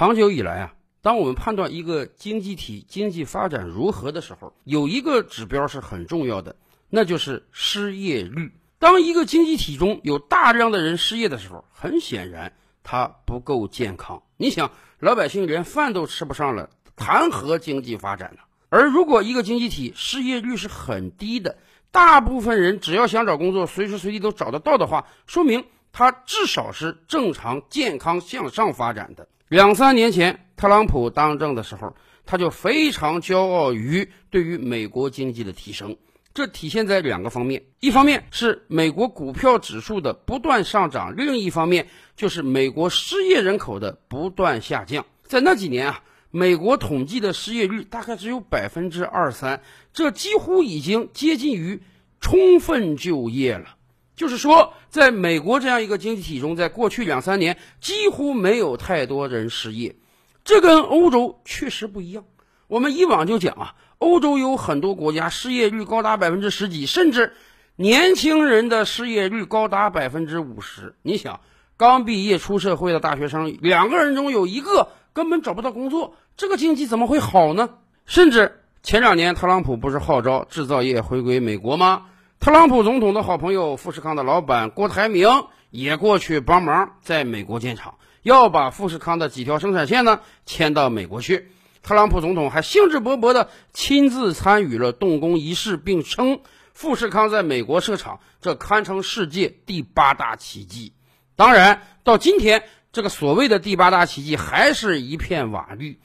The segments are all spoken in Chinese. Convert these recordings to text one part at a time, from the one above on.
长久以来啊，当我们判断一个经济体经济发展如何的时候，有一个指标是很重要的，那就是失业率。当一个经济体中有大量的人失业的时候，很显然它不够健康。你想，老百姓连饭都吃不上了，谈何经济发展呢？而如果一个经济体失业率是很低的，大部分人只要想找工作，随时随地都找得到的话，说明它至少是正常、健康向上发展的。两三年前，特朗普当政的时候，他就非常骄傲于对于美国经济的提升。这体现在两个方面：一方面是美国股票指数的不断上涨，另一方面就是美国失业人口的不断下降。在那几年啊。美国统计的失业率大概只有百分之二三，这几乎已经接近于充分就业了。就是说，在美国这样一个经济体中，在过去两三年几乎没有太多人失业，这跟欧洲确实不一样。我们以往就讲啊，欧洲有很多国家失业率高达百分之十几，甚至年轻人的失业率高达百分之五十。你想，刚毕业出社会的大学生，两个人中有一个。根本找不到工作，这个经济怎么会好呢？甚至前两年特朗普不是号召制造业回归美国吗？特朗普总统的好朋友富士康的老板郭台铭也过去帮忙，在美国建厂，要把富士康的几条生产线呢迁到美国去。特朗普总统还兴致勃勃地亲自参与了动工仪式，并称富士康在美国设厂，这堪称世界第八大奇迹。当然，到今天。这个所谓的第八大奇迹还是一片瓦砾，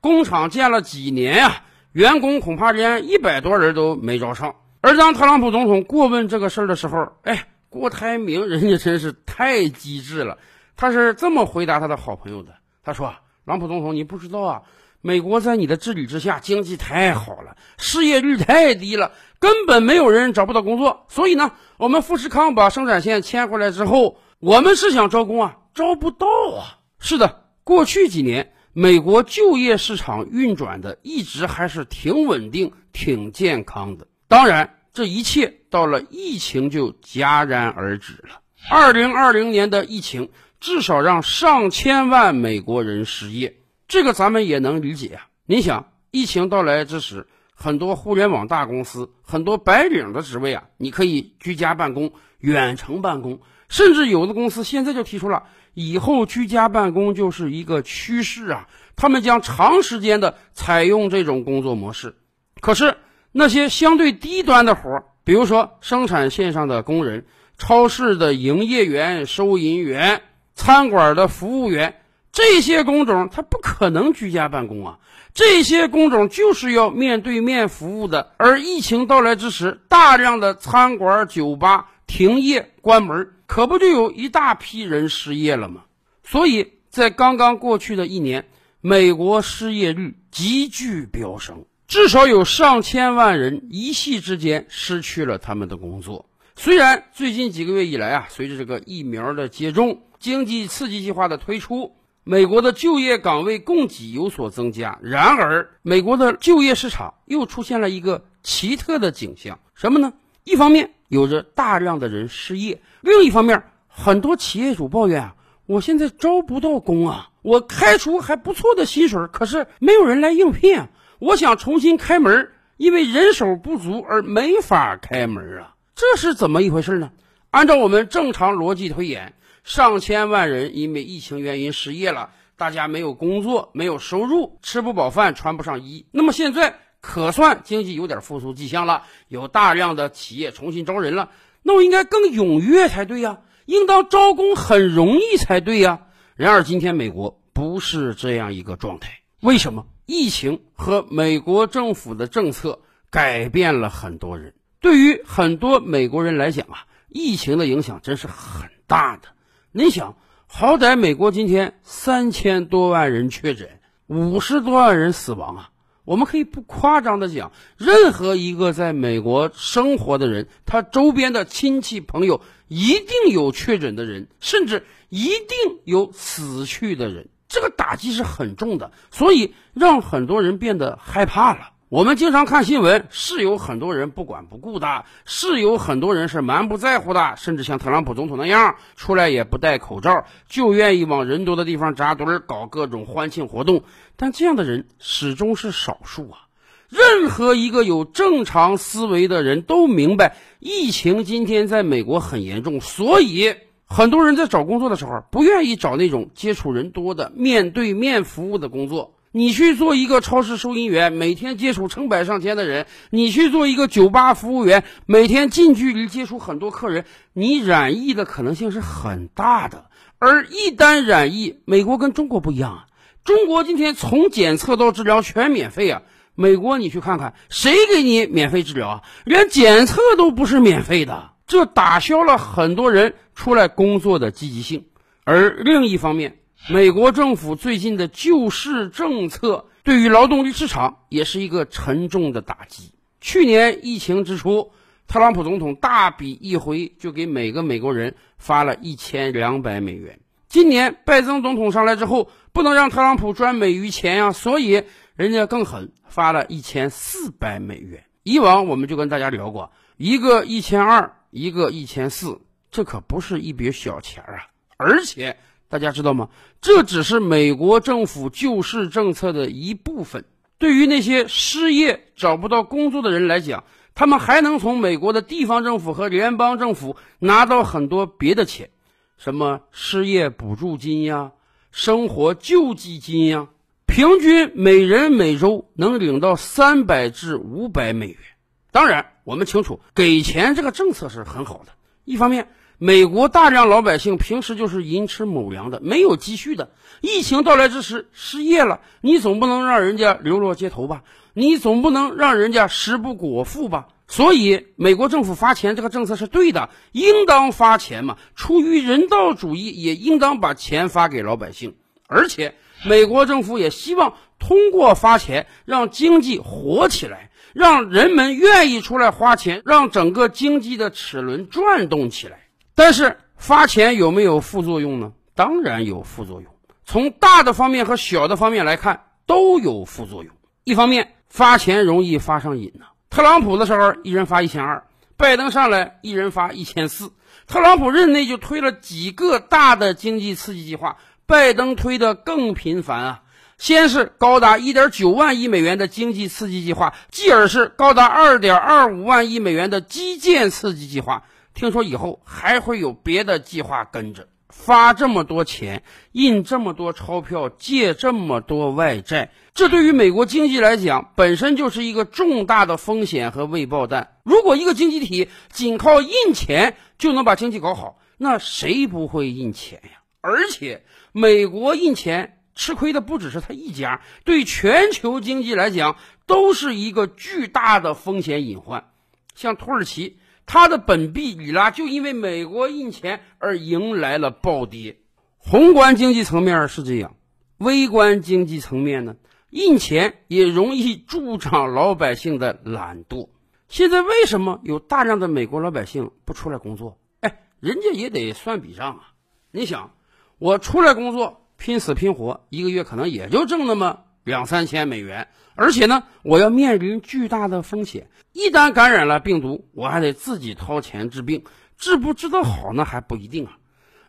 工厂建了几年呀，员工恐怕连一百多人都没招上。而当特朗普总统过问这个事儿的时候，哎，郭台铭 人家真是太机智了，他是这么回答他的好朋友的：“他说，朗普总统，你不知道啊，美国在你的治理之下，经济太好了，失业率太低了，根本没有人找不到工作。所以呢，我们富士康把生产线迁回来之后，我们是想招工啊。”招不到啊！是的，过去几年美国就业市场运转的一直还是挺稳定、挺健康的。当然，这一切到了疫情就戛然而止了。二零二零年的疫情至少让上千万美国人失业，这个咱们也能理解啊。你想，疫情到来之时，很多互联网大公司、很多白领的职位啊，你可以居家办公、远程办公，甚至有的公司现在就提出了。以后居家办公就是一个趋势啊！他们将长时间的采用这种工作模式。可是那些相对低端的活儿，比如说生产线上的工人、超市的营业员、收银员、餐馆的服务员，这些工种他不可能居家办公啊！这些工种就是要面对面服务的。而疫情到来之时，大量的餐馆、酒吧停业关门。可不就有一大批人失业了吗？所以在刚刚过去的一年，美国失业率急剧飙升，至少有上千万人一夕之间失去了他们的工作。虽然最近几个月以来啊，随着这个疫苗的接种、经济刺激计划的推出，美国的就业岗位供给有所增加，然而美国的就业市场又出现了一个奇特的景象，什么呢？一方面有着大量的人失业。另一方面，很多企业主抱怨啊，我现在招不到工啊，我开出还不错的薪水，可是没有人来应聘啊。我想重新开门，因为人手不足而没法开门啊。这是怎么一回事呢？按照我们正常逻辑推演，上千万人因为疫情原因失业了，大家没有工作，没有收入，吃不饱饭，穿不上衣。那么现在可算经济有点复苏迹象了，有大量的企业重新招人了。那我应该更踊跃才对呀，应当招工很容易才对呀。然而今天美国不是这样一个状态，为什么？疫情和美国政府的政策改变了很多人。对于很多美国人来讲啊，疫情的影响真是很大的。你想，好歹美国今天三千多万人确诊，五十多万人死亡啊。我们可以不夸张的讲，任何一个在美国生活的人，他周边的亲戚朋友一定有确诊的人，甚至一定有死去的人，这个打击是很重的，所以让很多人变得害怕了。我们经常看新闻，是有很多人不管不顾的，是有很多人是蛮不在乎的，甚至像特朗普总统那样，出来也不戴口罩，就愿意往人多的地方扎堆儿，搞各种欢庆活动。但这样的人始终是少数啊。任何一个有正常思维的人都明白，疫情今天在美国很严重，所以很多人在找工作的时候不愿意找那种接触人多的、面对面服务的工作。你去做一个超市收银员，每天接触成百上千的人；你去做一个酒吧服务员，每天近距离接触很多客人，你染疫的可能性是很大的。而一旦染疫，美国跟中国不一样啊，中国今天从检测到治疗全免费啊。美国你去看看，谁给你免费治疗啊？连检测都不是免费的，这打消了很多人出来工作的积极性。而另一方面，美国政府最近的救市政策对于劳动力市场也是一个沉重的打击。去年疫情之初，特朗普总统大笔一挥就给每个美国人发了一千两百美元。今年拜登总统上来之后，不能让特朗普赚美于钱呀，所以人家更狠，发了一千四百美元。以往我们就跟大家聊过，一个一千二，一个一千四，这可不是一笔小钱啊，而且。大家知道吗？这只是美国政府救市政策的一部分。对于那些失业找不到工作的人来讲，他们还能从美国的地方政府和联邦政府拿到很多别的钱，什么失业补助金呀、生活救济金呀，平均每人每周能领到三百至五百美元。当然，我们清楚给钱这个政策是很好的，一方面。美国大量老百姓平时就是寅吃卯粮的，没有积蓄的。疫情到来之时失业了，你总不能让人家流落街头吧？你总不能让人家食不果腹吧？所以，美国政府发钱这个政策是对的，应当发钱嘛。出于人道主义，也应当把钱发给老百姓。而且，美国政府也希望通过发钱让经济活起来，让人们愿意出来花钱，让整个经济的齿轮转动起来。但是发钱有没有副作用呢？当然有副作用。从大的方面和小的方面来看，都有副作用。一方面，发钱容易发上瘾呢。特朗普的时候，一人发一千二；拜登上来，一人发一千四。特朗普任内就推了几个大的经济刺激计划，拜登推的更频繁啊。先是高达一点九万亿美元的经济刺激计划，继而是高达二点二五万亿美元的基建刺激计划。听说以后还会有别的计划跟着发这么多钱，印这么多钞票，借这么多外债，这对于美国经济来讲本身就是一个重大的风险和未爆弹。如果一个经济体仅靠印钱就能把经济搞好，那谁不会印钱呀？而且美国印钱吃亏的不只是他一家，对全球经济来讲都是一个巨大的风险隐患。像土耳其。它的本币里拉就因为美国印钱而迎来了暴跌。宏观经济层面是这样，微观经济层面呢，印钱也容易助长老百姓的懒惰。现在为什么有大量的美国老百姓不出来工作？哎，人家也得算笔账啊。你想，我出来工作拼死拼活，一个月可能也就挣那么。两三千美元，而且呢，我要面临巨大的风险。一旦感染了病毒，我还得自己掏钱治病，治不治得好那还不一定啊。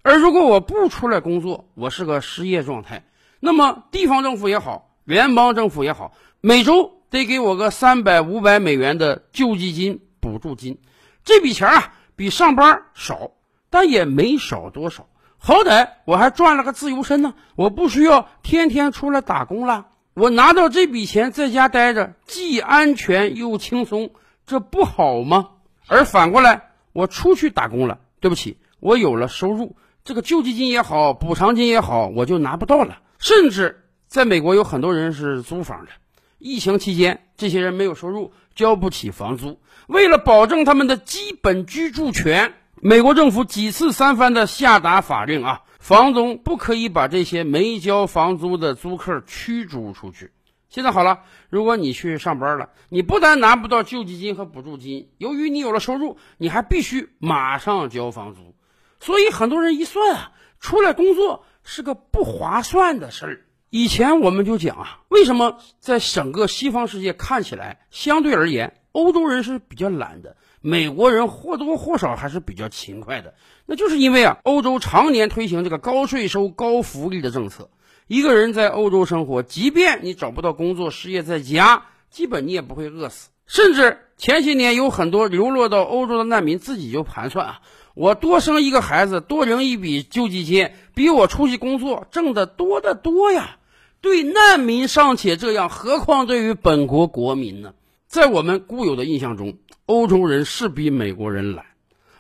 而如果我不出来工作，我是个失业状态，那么地方政府也好，联邦政府也好，每周得给我个三百五百美元的救济金、补助金。这笔钱啊，比上班少，但也没少多少。好歹我还赚了个自由身呢，我不需要天天出来打工了。我拿到这笔钱在家待着，既安全又轻松，这不好吗？而反过来，我出去打工了，对不起，我有了收入，这个救济金也好，补偿金也好，我就拿不到了。甚至在美国有很多人是租房的，疫情期间，这些人没有收入，交不起房租，为了保证他们的基本居住权，美国政府几次三番的下达法令啊。房东不可以把这些没交房租的租客驱逐出去。现在好了，如果你去上班了，你不但拿不到救济金和补助金，由于你有了收入，你还必须马上交房租。所以很多人一算啊，出来工作是个不划算的事儿。以前我们就讲啊，为什么在整个西方世界看起来相对而言，欧洲人是比较懒的，美国人或多或少还是比较勤快的？那就是因为啊，欧洲常年推行这个高税收、高福利的政策。一个人在欧洲生活，即便你找不到工作，失业在家，基本你也不会饿死。甚至前些年有很多流落到欧洲的难民自己就盘算啊，我多生一个孩子，多领一笔救济金，比我出去工作挣得多得多呀。对难民尚且这样，何况对于本国国民呢？在我们固有的印象中，欧洲人是比美国人懒，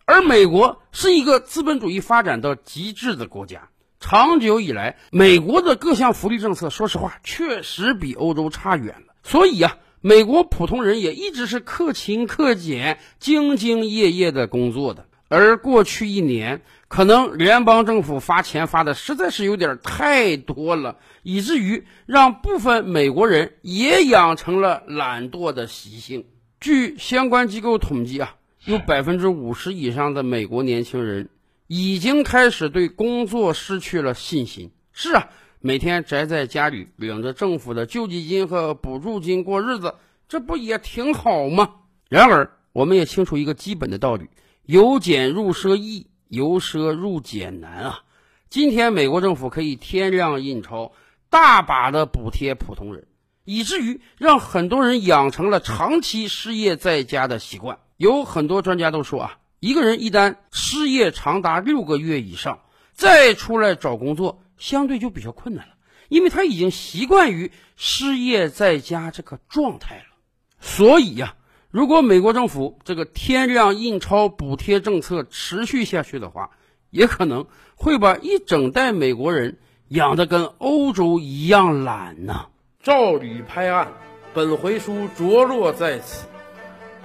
而美国是一个资本主义发展到极致的国家。长久以来，美国的各项福利政策，说实话，确实比欧洲差远了。所以啊，美国普通人也一直是克勤克俭、兢兢业业的工作的。而过去一年，可能联邦政府发钱发的实在是有点太多了，以至于让部分美国人也养成了懒惰的习性。据相关机构统计啊，有百分之五十以上的美国年轻人已经开始对工作失去了信心。是啊，每天宅在家里，领着政府的救济金和补助金过日子，这不也挺好吗？然而，我们也清楚一个基本的道理。由俭入奢易，由奢入俭难啊！今天美国政府可以天量印钞，大把的补贴普通人，以至于让很多人养成了长期失业在家的习惯。有很多专家都说啊，一个人一旦失业长达六个月以上，再出来找工作，相对就比较困难了，因为他已经习惯于失业在家这个状态了。所以呀。如果美国政府这个天量印钞补贴政策持续下去的话，也可能会把一整代美国人养得跟欧洲一样懒呢。照吕拍案，本回书着落在此。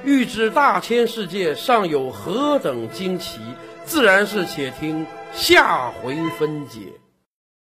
欲知大千世界尚有何等惊奇，自然是且听下回分解。